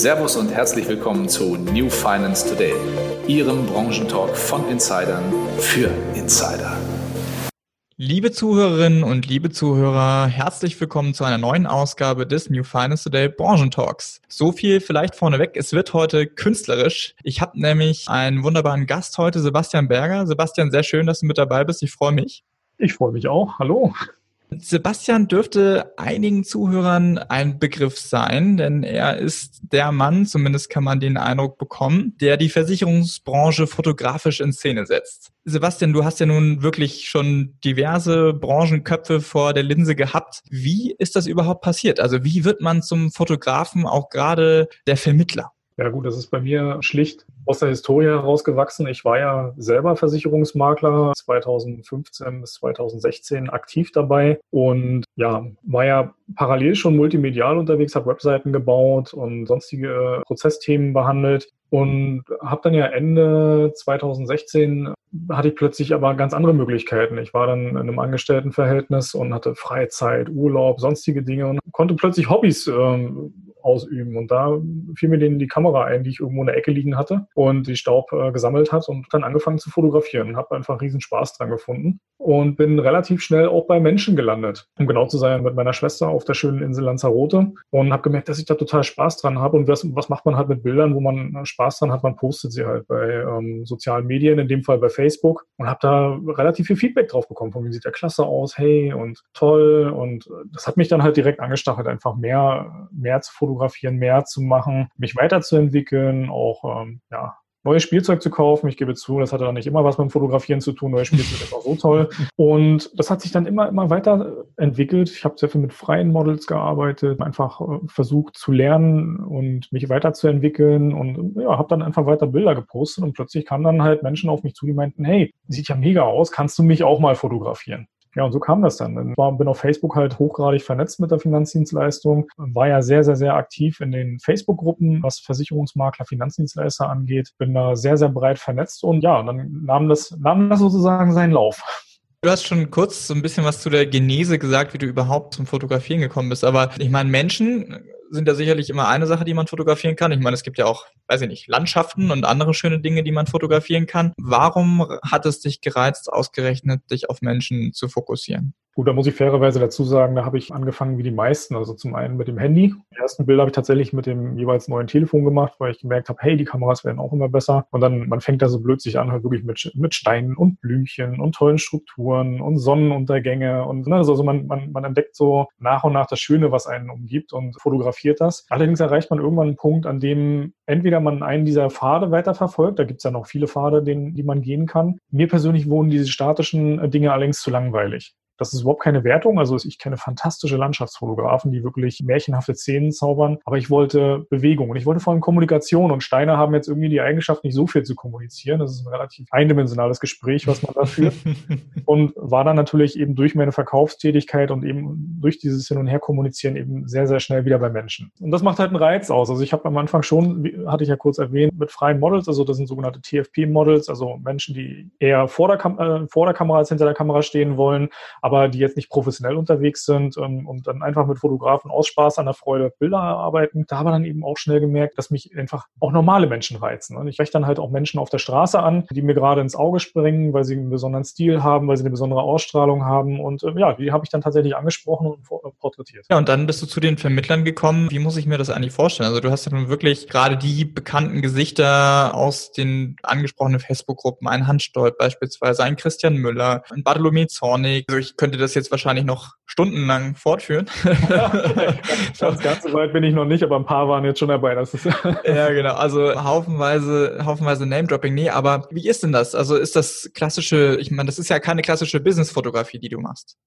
Servus und herzlich willkommen zu New Finance Today, Ihrem Branchentalk von Insidern für Insider. Liebe Zuhörerinnen und liebe Zuhörer, herzlich willkommen zu einer neuen Ausgabe des New Finance Today Branchentalks. So viel vielleicht vorneweg, es wird heute künstlerisch. Ich habe nämlich einen wunderbaren Gast heute, Sebastian Berger. Sebastian, sehr schön, dass du mit dabei bist. Ich freue mich. Ich freue mich auch. Hallo. Sebastian dürfte einigen Zuhörern ein Begriff sein, denn er ist der Mann, zumindest kann man den Eindruck bekommen, der die Versicherungsbranche fotografisch in Szene setzt. Sebastian, du hast ja nun wirklich schon diverse Branchenköpfe vor der Linse gehabt. Wie ist das überhaupt passiert? Also wie wird man zum Fotografen, auch gerade der Vermittler? Ja gut, das ist bei mir schlicht aus der Historie herausgewachsen. Ich war ja selber Versicherungsmakler 2015 bis 2016 aktiv dabei und ja, war ja parallel schon multimedial unterwegs, habe Webseiten gebaut und sonstige Prozessthemen behandelt und habe dann ja Ende 2016 hatte ich plötzlich aber ganz andere Möglichkeiten. Ich war dann in einem Angestelltenverhältnis und hatte Freizeit, Urlaub, sonstige Dinge und konnte plötzlich Hobbys ähm, ausüben. Und da fiel mir denen die Kamera ein, die ich irgendwo in der Ecke liegen hatte und die Staub äh, gesammelt hat und dann angefangen zu fotografieren. Habe einfach riesen Spaß dran gefunden und bin relativ schnell auch bei Menschen gelandet. Um genau zu sein, mit meiner Schwester auf der schönen Insel Lanzarote und habe gemerkt, dass ich da total Spaß dran habe. Und was, was macht man halt mit Bildern, wo man Spaß dran hat? Man postet sie halt bei ähm, sozialen Medien, in dem Fall bei Facebook und habe da relativ viel Feedback drauf bekommen. Von wie sieht der klasse aus? Hey und toll. Und das hat mich dann halt direkt angestachelt, einfach mehr, mehr zu fotografieren, mehr zu machen, mich weiterzuentwickeln, auch ähm, ja, neues Spielzeug zu kaufen. Ich gebe zu, das hatte dann nicht immer was mit dem Fotografieren zu tun. Neues Spielzeug ist auch so toll. Und das hat sich dann immer, immer weiter entwickelt. Ich habe sehr viel mit freien Models gearbeitet, einfach äh, versucht zu lernen und mich weiterzuentwickeln und ja, habe dann einfach weiter Bilder gepostet und plötzlich kamen dann halt Menschen auf mich zu, die meinten, hey, sieht ja mega aus, kannst du mich auch mal fotografieren? Ja, und so kam das dann. Ich war, bin auf Facebook halt hochgradig vernetzt mit der Finanzdienstleistung, war ja sehr, sehr, sehr aktiv in den Facebook-Gruppen, was Versicherungsmakler, Finanzdienstleister angeht, bin da sehr, sehr breit vernetzt und ja, dann nahm das, nahm das sozusagen seinen Lauf. Du hast schon kurz so ein bisschen was zu der Genese gesagt, wie du überhaupt zum Fotografieren gekommen bist. Aber ich meine, Menschen sind ja sicherlich immer eine Sache, die man fotografieren kann. Ich meine, es gibt ja auch, weiß ich nicht, Landschaften und andere schöne Dinge, die man fotografieren kann. Warum hat es dich gereizt, ausgerechnet dich auf Menschen zu fokussieren? Gut, da muss ich fairerweise dazu sagen, da habe ich angefangen wie die meisten. Also zum einen mit dem Handy. Die ersten Bilder habe ich tatsächlich mit dem jeweils neuen Telefon gemacht, weil ich gemerkt habe, hey, die Kameras werden auch immer besser. Und dann, man fängt da so blöd sich an, halt wirklich mit, mit Steinen und Blümchen und tollen Strukturen und Sonnenuntergänge. Und ne, also man, man, man entdeckt so nach und nach das Schöne, was einen umgibt und fotografiert das. Allerdings erreicht man irgendwann einen Punkt, an dem entweder man einen dieser Pfade weiterverfolgt, da gibt es ja noch viele Pfade, den, die man gehen kann. Mir persönlich wohnen diese statischen Dinge allerdings zu langweilig. Das ist überhaupt keine Wertung. Also ich kenne fantastische Landschaftsfotografen, die wirklich märchenhafte Szenen zaubern. Aber ich wollte Bewegung und ich wollte vor allem Kommunikation. Und Steine haben jetzt irgendwie die Eigenschaft, nicht so viel zu kommunizieren. Das ist ein relativ eindimensionales Gespräch, was man da führt. und war dann natürlich eben durch meine Verkaufstätigkeit und eben durch dieses Hin- und Her kommunizieren eben sehr, sehr schnell wieder bei Menschen. Und das macht halt einen Reiz aus. Also ich habe am Anfang schon, hatte ich ja kurz erwähnt, mit freien Models, also das sind sogenannte TFP-Models, also Menschen, die eher vor der, Kam äh, vor der Kamera als hinter der Kamera stehen wollen, aber die jetzt nicht professionell unterwegs sind ähm, und dann einfach mit Fotografen aus Spaß an der Freude Bilder erarbeiten. Da habe dann eben auch schnell gemerkt, dass mich einfach auch normale Menschen reizen. Und ich spreche dann halt auch Menschen auf der Straße an, die mir gerade ins Auge springen, weil sie einen besonderen Stil haben, weil sie eine besondere Ausstrahlung haben. Und äh, ja, die habe ich dann tatsächlich angesprochen und äh, porträtiert. Ja, und dann bist du zu den Vermittlern gekommen. Wie muss ich mir das eigentlich vorstellen? Also du hast ja nun wirklich gerade die bekannten Gesichter aus den angesprochenen Facebook-Gruppen, ein Handstolp beispielsweise, ein Christian Müller, ein Bartholomew Zornig. Also ich könnte das jetzt wahrscheinlich noch stundenlang fortführen. ganz, ganz so weit bin ich noch nicht, aber ein paar waren jetzt schon dabei. Das ist ja, genau. Also haufenweise, haufenweise Name-Dropping. Nee, aber wie ist denn das? Also ist das klassische, ich meine, das ist ja keine klassische Business-Fotografie, die du machst.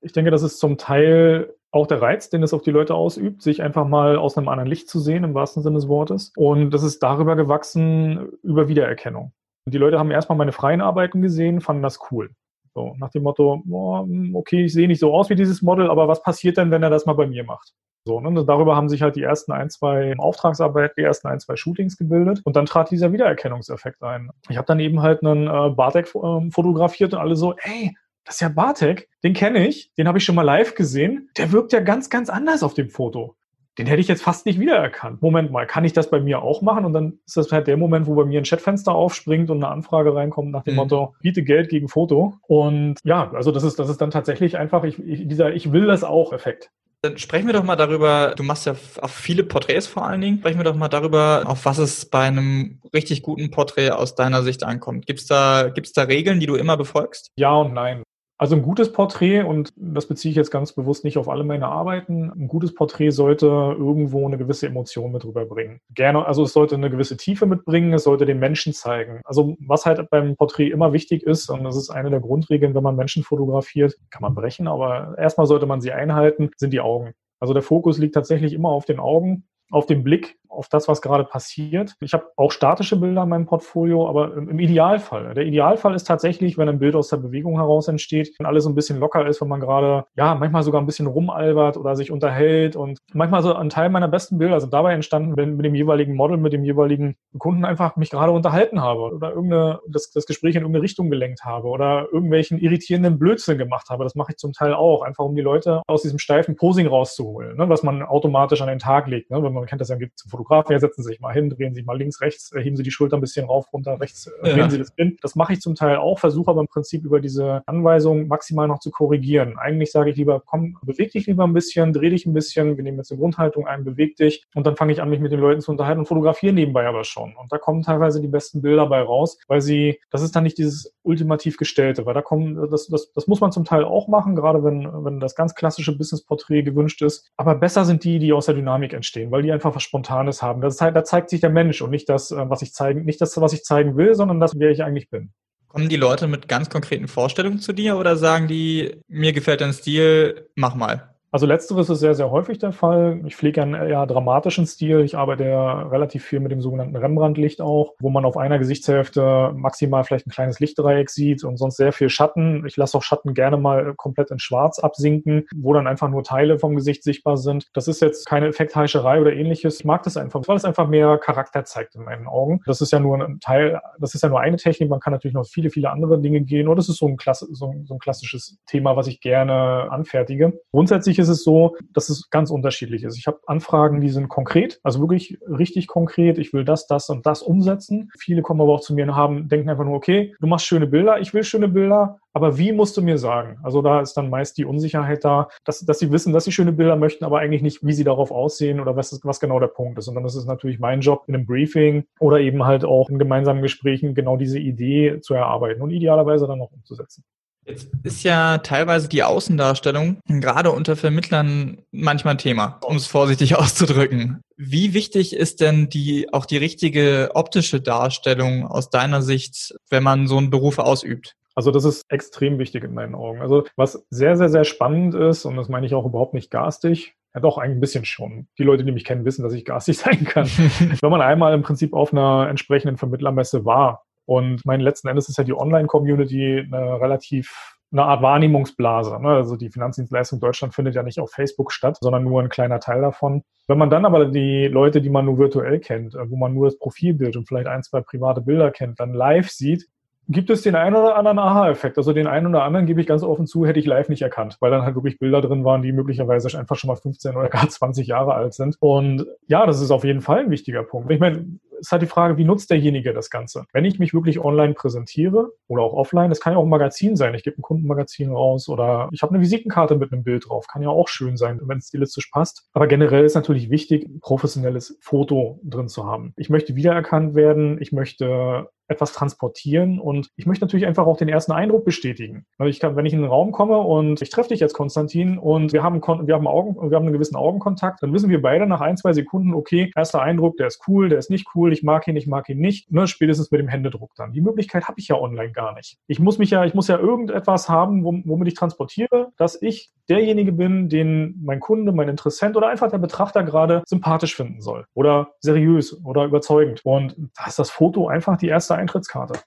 Ich denke, das ist zum Teil auch der Reiz, den es auf die Leute ausübt, sich einfach mal aus einem anderen Licht zu sehen, im wahrsten Sinne des Wortes. Und das ist darüber gewachsen, über Wiedererkennung. Die Leute haben erstmal meine freien Arbeiten gesehen, fanden das cool. So, nach dem Motto, oh, okay, ich sehe nicht so aus wie dieses Model, aber was passiert denn, wenn er das mal bei mir macht? So, ne? Darüber haben sich halt die ersten ein, zwei Auftragsarbeiten, die ersten ein, zwei Shootings gebildet und dann trat dieser Wiedererkennungseffekt ein. Ich habe dann eben halt einen äh, Bartek äh, fotografiert und alle so, ey, das ist ja Bartek, den kenne ich, den habe ich schon mal live gesehen. Der wirkt ja ganz, ganz anders auf dem Foto. Den hätte ich jetzt fast nicht wiedererkannt. Moment mal, kann ich das bei mir auch machen? Und dann ist das halt der Moment, wo bei mir ein Chatfenster aufspringt und eine Anfrage reinkommt nach dem mhm. Motto, biete Geld gegen Foto. Und ja, also das ist, das ist dann tatsächlich einfach ich, ich, dieser Ich will das auch Effekt. Dann sprechen wir doch mal darüber, du machst ja auch viele Porträts vor allen Dingen, sprechen wir doch mal darüber, auf was es bei einem richtig guten Porträt aus deiner Sicht ankommt. Gibt es da, gibt's da Regeln, die du immer befolgst? Ja und nein. Also ein gutes Porträt, und das beziehe ich jetzt ganz bewusst nicht auf alle meine Arbeiten, ein gutes Porträt sollte irgendwo eine gewisse Emotion mit rüberbringen. Gerne, also es sollte eine gewisse Tiefe mitbringen, es sollte den Menschen zeigen. Also was halt beim Porträt immer wichtig ist, und das ist eine der Grundregeln, wenn man Menschen fotografiert, kann man brechen, aber erstmal sollte man sie einhalten, sind die Augen. Also der Fokus liegt tatsächlich immer auf den Augen, auf den Blick auf das, was gerade passiert. Ich habe auch statische Bilder in meinem Portfolio, aber im Idealfall. Der Idealfall ist tatsächlich, wenn ein Bild aus der Bewegung heraus entsteht, wenn alles so ein bisschen locker ist, wenn man gerade, ja, manchmal sogar ein bisschen rumalbert oder sich unterhält und manchmal so ein Teil meiner besten Bilder sind dabei entstanden, wenn mit dem jeweiligen Model, mit dem jeweiligen Kunden einfach mich gerade unterhalten habe oder irgendeine, das, das Gespräch in irgendeine Richtung gelenkt habe oder irgendwelchen irritierenden Blödsinn gemacht habe. Das mache ich zum Teil auch, einfach um die Leute aus diesem steifen Posing rauszuholen, ne, was man automatisch an den Tag legt. Ne, wenn man kennt das ja gibt zum Fotografen ja, setzen Sie sich mal hin, drehen Sie mal links, rechts, äh, heben Sie die Schulter ein bisschen rauf, runter, rechts, äh, drehen ja. Sie das hin. Das mache ich zum Teil auch, versuche aber im Prinzip über diese Anweisung maximal noch zu korrigieren. Eigentlich sage ich lieber, komm, beweg dich lieber ein bisschen, dreh dich ein bisschen, wir nehmen jetzt eine Grundhaltung ein, beweg dich und dann fange ich an, mich mit den Leuten zu unterhalten und fotografiere nebenbei aber schon. Und da kommen teilweise die besten Bilder bei raus, weil sie, das ist dann nicht dieses ultimativ gestellte, weil da kommen, das, das, das muss man zum Teil auch machen, gerade wenn, wenn das ganz klassische Business-Porträt gewünscht ist. Aber besser sind die, die aus der Dynamik entstehen, weil die einfach was Spontanes haben. Das ist da zeigt sich der Mensch und nicht das, äh, was ich zeigen, nicht das, was ich zeigen will, sondern das, wer ich eigentlich bin. Kommen die Leute mit ganz konkreten Vorstellungen zu dir oder sagen die, mir gefällt dein Stil, mach mal? Also letzteres ist sehr, sehr häufig der Fall. Ich pflege einen eher dramatischen Stil. Ich arbeite ja relativ viel mit dem sogenannten Rembrandt-Licht auch, wo man auf einer Gesichtshälfte maximal vielleicht ein kleines Lichtdreieck sieht und sonst sehr viel Schatten. Ich lasse auch Schatten gerne mal komplett in Schwarz absinken, wo dann einfach nur Teile vom Gesicht sichtbar sind. Das ist jetzt keine Effektheischerei oder ähnliches. Ich mag das einfach, weil es einfach mehr Charakter zeigt in meinen Augen. Das ist ja nur ein Teil, das ist ja nur eine Technik. Man kann natürlich noch viele, viele andere Dinge gehen. Und das ist so ein, Klasse, so, so ein klassisches Thema, was ich gerne anfertige. Grundsätzlich ist es so, dass es ganz unterschiedlich ist. Ich habe Anfragen, die sind konkret, also wirklich richtig konkret. Ich will das, das und das umsetzen. Viele kommen aber auch zu mir und haben, denken einfach nur, okay, du machst schöne Bilder, ich will schöne Bilder, aber wie musst du mir sagen? Also da ist dann meist die Unsicherheit da, dass, dass sie wissen, dass sie schöne Bilder möchten, aber eigentlich nicht, wie sie darauf aussehen oder was, was genau der Punkt ist. Und dann ist es natürlich mein Job in einem Briefing oder eben halt auch in gemeinsamen Gesprächen genau diese Idee zu erarbeiten und idealerweise dann noch umzusetzen. Jetzt ist ja teilweise die Außendarstellung gerade unter Vermittlern manchmal ein Thema, um es vorsichtig auszudrücken. Wie wichtig ist denn die auch die richtige optische Darstellung aus deiner Sicht, wenn man so einen Beruf ausübt? Also das ist extrem wichtig in meinen Augen. Also was sehr, sehr, sehr spannend ist, und das meine ich auch überhaupt nicht garstig, ja doch, eigentlich ein bisschen schon. Die Leute, die mich kennen, wissen, dass ich garstig sein kann. Wenn man einmal im Prinzip auf einer entsprechenden Vermittlermesse war und mein letzten Endes ist ja die Online-Community eine relativ eine Art Wahrnehmungsblase. Ne? Also die Finanzdienstleistung Deutschland findet ja nicht auf Facebook statt, sondern nur ein kleiner Teil davon. Wenn man dann aber die Leute, die man nur virtuell kennt, äh, wo man nur das Profilbild und vielleicht ein, zwei private Bilder kennt, dann live sieht, gibt es den einen oder anderen Aha-Effekt. Also den einen oder anderen gebe ich ganz offen zu, hätte ich live nicht erkannt, weil dann halt wirklich Bilder drin waren, die möglicherweise einfach schon mal 15 oder gar 20 Jahre alt sind. Und ja, das ist auf jeden Fall ein wichtiger Punkt. Ich meine, ist halt die Frage, wie nutzt derjenige das Ganze? Wenn ich mich wirklich online präsentiere oder auch offline, das kann ja auch ein Magazin sein. Ich gebe ein Kundenmagazin raus oder ich habe eine Visitenkarte mit einem Bild drauf. Kann ja auch schön sein, wenn es stilistisch passt. Aber generell ist natürlich wichtig, ein professionelles Foto drin zu haben. Ich möchte wiedererkannt werden. Ich möchte etwas transportieren und ich möchte natürlich einfach auch den ersten Eindruck bestätigen. Also ich kann, wenn ich in einen Raum komme und ich treffe dich jetzt, Konstantin, und wir haben, wir haben Augen, wir haben einen gewissen Augenkontakt, dann wissen wir beide nach ein, zwei Sekunden, okay, erster Eindruck, der ist cool, der ist nicht cool, ich mag ihn, ich mag ihn nicht, ne, spätestens mit dem Händedruck dann. Die Möglichkeit habe ich ja online gar nicht. Ich muss mich ja, ich muss ja irgendetwas haben, womit ich transportiere, dass ich derjenige bin, den mein Kunde, mein Interessent oder einfach der Betrachter gerade sympathisch finden soll oder seriös oder überzeugend. Und da ist das Foto einfach die erste Eintrittskarte.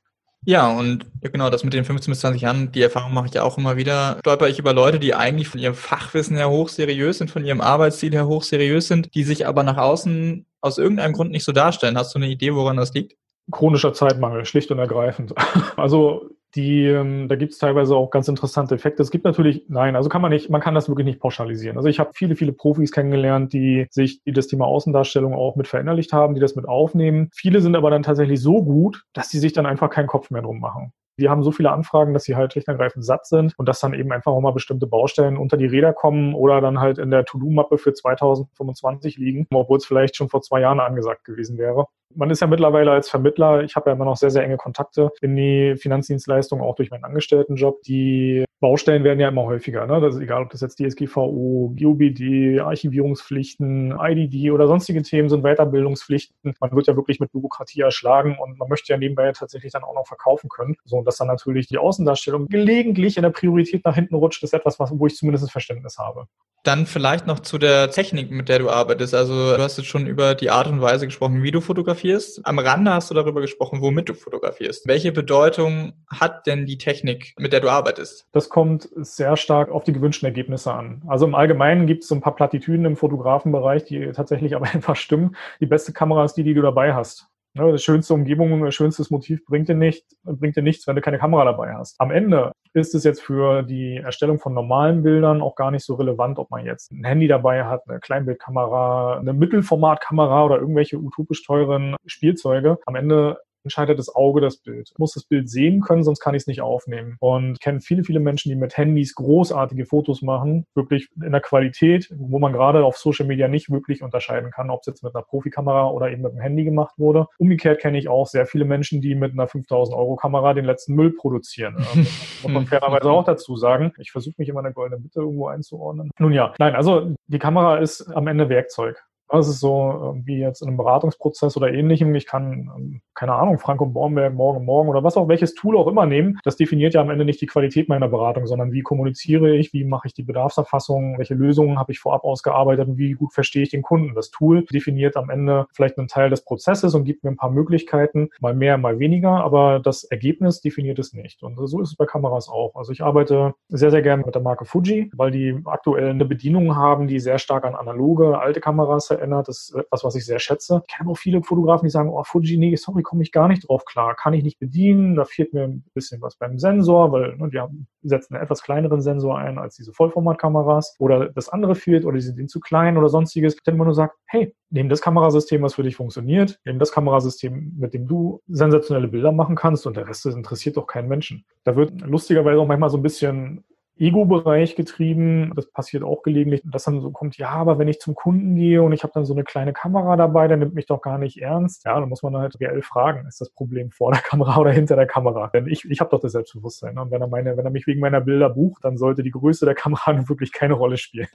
Ja, und genau, das mit den 15 bis 20 Jahren, die Erfahrung mache ich ja auch immer wieder. Stolper ich über Leute, die eigentlich von ihrem Fachwissen her hochseriös sind, von ihrem Arbeitsstil her hochseriös sind, die sich aber nach außen aus irgendeinem Grund nicht so darstellen. Hast du eine Idee, woran das liegt? Chronischer Zeitmangel, schlicht und ergreifend. Also Die, ähm, da gibt es teilweise auch ganz interessante Effekte. Es gibt natürlich, nein, also kann man nicht, man kann das wirklich nicht pauschalisieren. Also ich habe viele, viele Profis kennengelernt, die sich, die das Thema Außendarstellung auch mit verinnerlicht haben, die das mit aufnehmen. Viele sind aber dann tatsächlich so gut, dass sie sich dann einfach keinen Kopf mehr drum machen. Die haben so viele Anfragen, dass sie halt schlicht und ergreifend satt sind und dass dann eben einfach auch mal bestimmte Baustellen unter die Räder kommen oder dann halt in der To-Do-Mappe für 2025 liegen, obwohl es vielleicht schon vor zwei Jahren angesagt gewesen wäre. Man ist ja mittlerweile als Vermittler, ich habe ja immer noch sehr, sehr enge Kontakte in die Finanzdienstleistung, auch durch meinen Angestelltenjob. Die Baustellen werden ja immer häufiger. Ne? Das ist egal, ob das jetzt DSGVO, GOBD, Archivierungspflichten, IDD oder sonstige Themen sind, Weiterbildungspflichten. Man wird ja wirklich mit Bürokratie erschlagen und man möchte ja nebenbei tatsächlich dann auch noch verkaufen können. So, und dass dann natürlich die Außendarstellung gelegentlich in der Priorität nach hinten rutscht, ist etwas, was, wo ich zumindest ein Verständnis habe. Dann vielleicht noch zu der Technik, mit der du arbeitest. Also du hast jetzt schon über die Art und Weise gesprochen, wie du fotografierst. Am Rande hast du darüber gesprochen, womit du fotografierst. Welche Bedeutung hat denn die Technik, mit der du arbeitest? Das kommt sehr stark auf die gewünschten Ergebnisse an. Also im Allgemeinen gibt es so ein paar Plattitüden im Fotografenbereich, die tatsächlich aber einfach stimmen. Die beste Kamera ist die, die du dabei hast. Ne, die schönste Umgebung, schönstes Motiv bringt dir, nicht, bringt dir nichts, wenn du keine Kamera dabei hast. Am Ende ist es jetzt für die Erstellung von normalen Bildern auch gar nicht so relevant, ob man jetzt ein Handy dabei hat, eine Kleinbildkamera, eine Mittelformatkamera oder irgendwelche utopisch teuren Spielzeuge. Am Ende entscheidet das Auge das Bild. Ich muss das Bild sehen können, sonst kann ich es nicht aufnehmen. Und ich kenne viele, viele Menschen, die mit Handys großartige Fotos machen, wirklich in der Qualität, wo man gerade auf Social Media nicht wirklich unterscheiden kann, ob es jetzt mit einer Profikamera oder eben mit einem Handy gemacht wurde. Umgekehrt kenne ich auch sehr viele Menschen, die mit einer 5000 Euro Kamera den letzten Müll produzieren. Also, muss man fairerweise auch dazu sagen. Ich versuche mich immer in der goldenen Mitte irgendwo einzuordnen. Nun ja, nein, also die Kamera ist am Ende Werkzeug. Das ist so wie jetzt in einem Beratungsprozess oder ähnlichem. Ich kann, ähm, keine Ahnung, Frank und Bornberg morgen, morgen oder was auch, welches Tool auch immer nehmen. Das definiert ja am Ende nicht die Qualität meiner Beratung, sondern wie kommuniziere ich, wie mache ich die Bedarfserfassung, welche Lösungen habe ich vorab ausgearbeitet und wie gut verstehe ich den Kunden. Das Tool definiert am Ende vielleicht einen Teil des Prozesses und gibt mir ein paar Möglichkeiten, mal mehr, mal weniger, aber das Ergebnis definiert es nicht. Und so ist es bei Kameras auch. Also ich arbeite sehr, sehr gerne mit der Marke Fuji, weil die aktuell eine Bedienung haben, die sehr stark an analoge, alte Kameras erinnert. Das ist etwas, was ich sehr schätze. Ich kenne auch viele Fotografen, die sagen, oh, Fuji, nee, sorry, komme ich gar nicht drauf klar. Kann ich nicht bedienen. Da fehlt mir ein bisschen was beim Sensor, weil ne, die setzen einen etwas kleineren Sensor ein als diese Vollformatkameras. Oder das andere fehlt oder die sind zu klein oder sonstiges. Dann man nur sagt, hey, nehmen das Kamerasystem, was für dich funktioniert, nehmen das Kamerasystem, mit dem du sensationelle Bilder machen kannst und der Rest interessiert doch keinen Menschen. Da wird lustigerweise auch manchmal so ein bisschen Ego-Bereich getrieben. Das passiert auch gelegentlich, dass dann so kommt, ja, aber wenn ich zum Kunden gehe und ich habe dann so eine kleine Kamera dabei, dann nimmt mich doch gar nicht ernst. Ja, dann muss man halt reell fragen, ist das Problem vor der Kamera oder hinter der Kamera? Denn ich, ich habe doch das Selbstbewusstsein. Ne? Und wenn er, meine, wenn er mich wegen meiner Bilder bucht, dann sollte die Größe der Kamera wirklich keine Rolle spielen.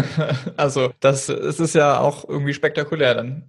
also, das, das ist ja auch irgendwie spektakulär dann.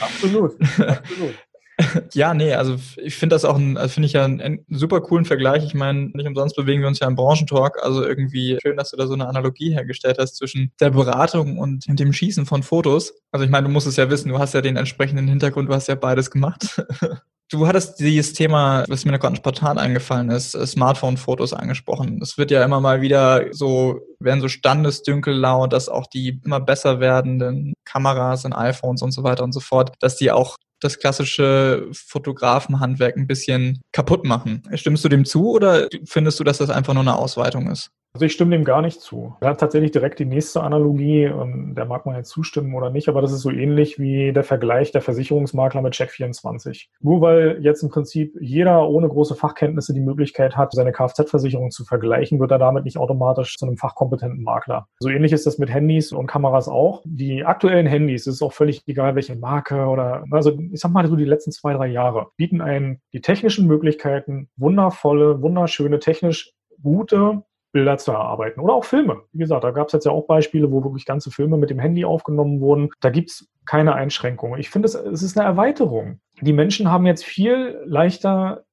absolut, absolut. Ja, nee, also ich finde das auch ein, also finde ich ja einen, einen, super coolen Vergleich. Ich meine, nicht umsonst bewegen wir uns ja im Branchentalk. Also irgendwie schön, dass du da so eine Analogie hergestellt hast zwischen der Beratung und dem Schießen von Fotos. Also ich meine, du musst es ja wissen, du hast ja den entsprechenden Hintergrund, du hast ja beides gemacht. Du hattest dieses Thema, was mir gerade spontan eingefallen ist, Smartphone-Fotos angesprochen. Es wird ja immer mal wieder so, werden so Standesdünkel laut, dass auch die immer besser werdenden Kameras und iPhones und so weiter und so fort, dass die auch das klassische Fotografenhandwerk ein bisschen kaputt machen. Stimmst du dem zu oder findest du, dass das einfach nur eine Ausweitung ist? Also ich stimme dem gar nicht zu. Er hat tatsächlich direkt die nächste Analogie, und der mag man jetzt zustimmen oder nicht, aber das ist so ähnlich wie der Vergleich der Versicherungsmakler mit Check24. Nur weil jetzt im Prinzip jeder ohne große Fachkenntnisse die Möglichkeit hat, seine Kfz-Versicherung zu vergleichen, wird er damit nicht automatisch zu einem fachkompetenten Makler. So ähnlich ist das mit Handys und Kameras auch. Die aktuellen Handys, es ist auch völlig egal, welche Marke oder, also ich sag mal so die letzten zwei, drei Jahre, bieten einen die technischen Möglichkeiten, wundervolle, wunderschöne, technisch gute Bilder zu erarbeiten. Oder auch Filme. Wie gesagt, da gab es jetzt ja auch Beispiele, wo wirklich ganze Filme mit dem Handy aufgenommen wurden. Da gibt es keine Einschränkungen. Ich finde, es, ist eine Erweiterung. Die Menschen haben jetzt viel leichter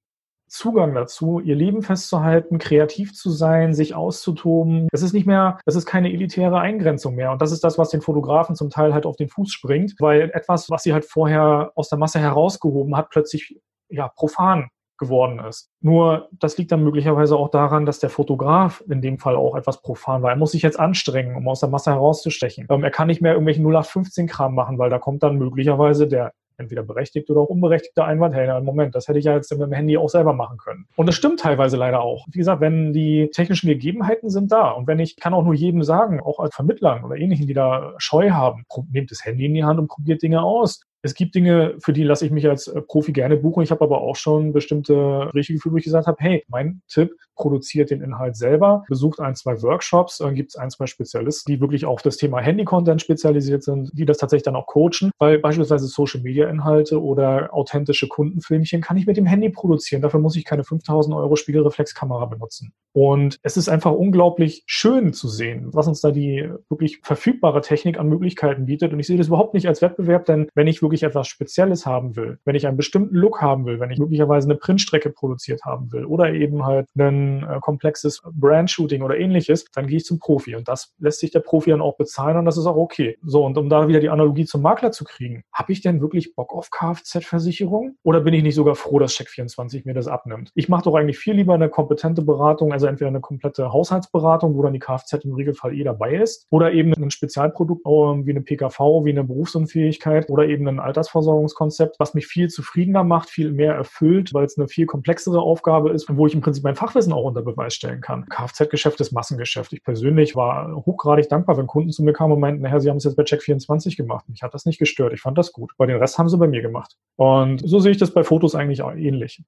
Zugang dazu, ihr Leben festzuhalten, kreativ zu sein, sich auszutoben. Es ist nicht mehr, es ist keine elitäre Eingrenzung mehr. Und das ist das, was den Fotografen zum Teil halt auf den Fuß springt, weil etwas, was sie halt vorher aus der Masse herausgehoben hat, plötzlich ja profan geworden ist. Nur das liegt dann möglicherweise auch daran, dass der Fotograf in dem Fall auch etwas profan war. Er muss sich jetzt anstrengen, um aus der Masse herauszustechen. Ähm, er kann nicht mehr irgendwelchen 0815-Kram machen, weil da kommt dann möglicherweise der entweder berechtigt oder auch unberechtigter Einwand, hey, na, Moment, das hätte ich ja jetzt mit dem Handy auch selber machen können. Und das stimmt teilweise leider auch. Wie gesagt, wenn die technischen Gegebenheiten sind da und wenn ich kann auch nur jedem sagen, auch als Vermittlern oder ähnlichen, die da Scheu haben, nehmt das Handy in die Hand und probiert Dinge aus. Es gibt Dinge, für die lasse ich mich als äh, Profi gerne buchen. Ich habe aber auch schon bestimmte richtige Gefühle, wo ich gesagt habe, hey, mein Tipp, produziert den Inhalt selber, besucht ein, zwei Workshops, dann gibt es ein, zwei Spezialisten, die wirklich auf das Thema Handy-Content spezialisiert sind, die das tatsächlich dann auch coachen, weil beispielsweise Social-Media-Inhalte oder authentische Kundenfilmchen kann ich mit dem Handy produzieren. Dafür muss ich keine 5000 Euro Spiegelreflexkamera benutzen. Und es ist einfach unglaublich schön zu sehen, was uns da die wirklich verfügbare Technik an Möglichkeiten bietet. Und ich sehe das überhaupt nicht als Wettbewerb, denn wenn ich wirklich etwas Spezielles haben will, wenn ich einen bestimmten Look haben will, wenn ich möglicherweise eine Printstrecke produziert haben will oder eben halt einen äh, komplexes Brand-Shooting oder ähnliches, dann gehe ich zum Profi. Und das lässt sich der Profi dann auch bezahlen und das ist auch okay. So, und um da wieder die Analogie zum Makler zu kriegen, habe ich denn wirklich Bock auf Kfz-Versicherung? Oder bin ich nicht sogar froh, dass Check24 mir das abnimmt? Ich mache doch eigentlich viel lieber eine kompetente Beratung, also entweder eine komplette Haushaltsberatung, wo dann die Kfz im Regelfall eh dabei ist, oder eben ein Spezialprodukt ähm, wie eine PKV, wie eine Berufsunfähigkeit oder eben ein Altersversorgungskonzept, was mich viel zufriedener macht, viel mehr erfüllt, weil es eine viel komplexere Aufgabe ist, wo ich im Prinzip mein Fachwissen auch unter Beweis stellen kann. Kfz-Geschäft ist Massengeschäft. Ich persönlich war hochgradig dankbar, wenn Kunden zu mir kamen und meinten, naja, sie haben es jetzt bei Check24 gemacht. Mich hat das nicht gestört. Ich fand das gut. Weil den Rest haben sie bei mir gemacht. Und so sehe ich das bei Fotos eigentlich auch ähnlich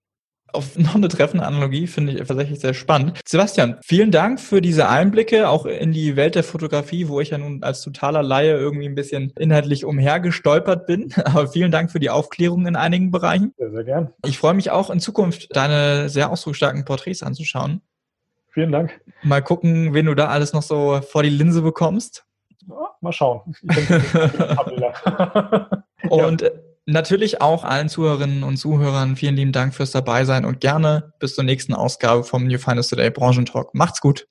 auf noch eine treffende Analogie finde ich tatsächlich sehr spannend. Sebastian, vielen Dank für diese Einblicke auch in die Welt der Fotografie, wo ich ja nun als totaler Laie irgendwie ein bisschen inhaltlich umhergestolpert bin. Aber vielen Dank für die Aufklärung in einigen Bereichen. Sehr, sehr gern. Ich freue mich auch in Zukunft, deine sehr ausdrucksstarken Porträts anzuschauen. Vielen Dank. Mal gucken, wen du da alles noch so vor die Linse bekommst. Ja, mal schauen. Und ja. Natürlich auch allen Zuhörerinnen und Zuhörern vielen lieben Dank fürs Dabeisein und gerne bis zur nächsten Ausgabe vom New Finance Today Branchentalk. Macht's gut.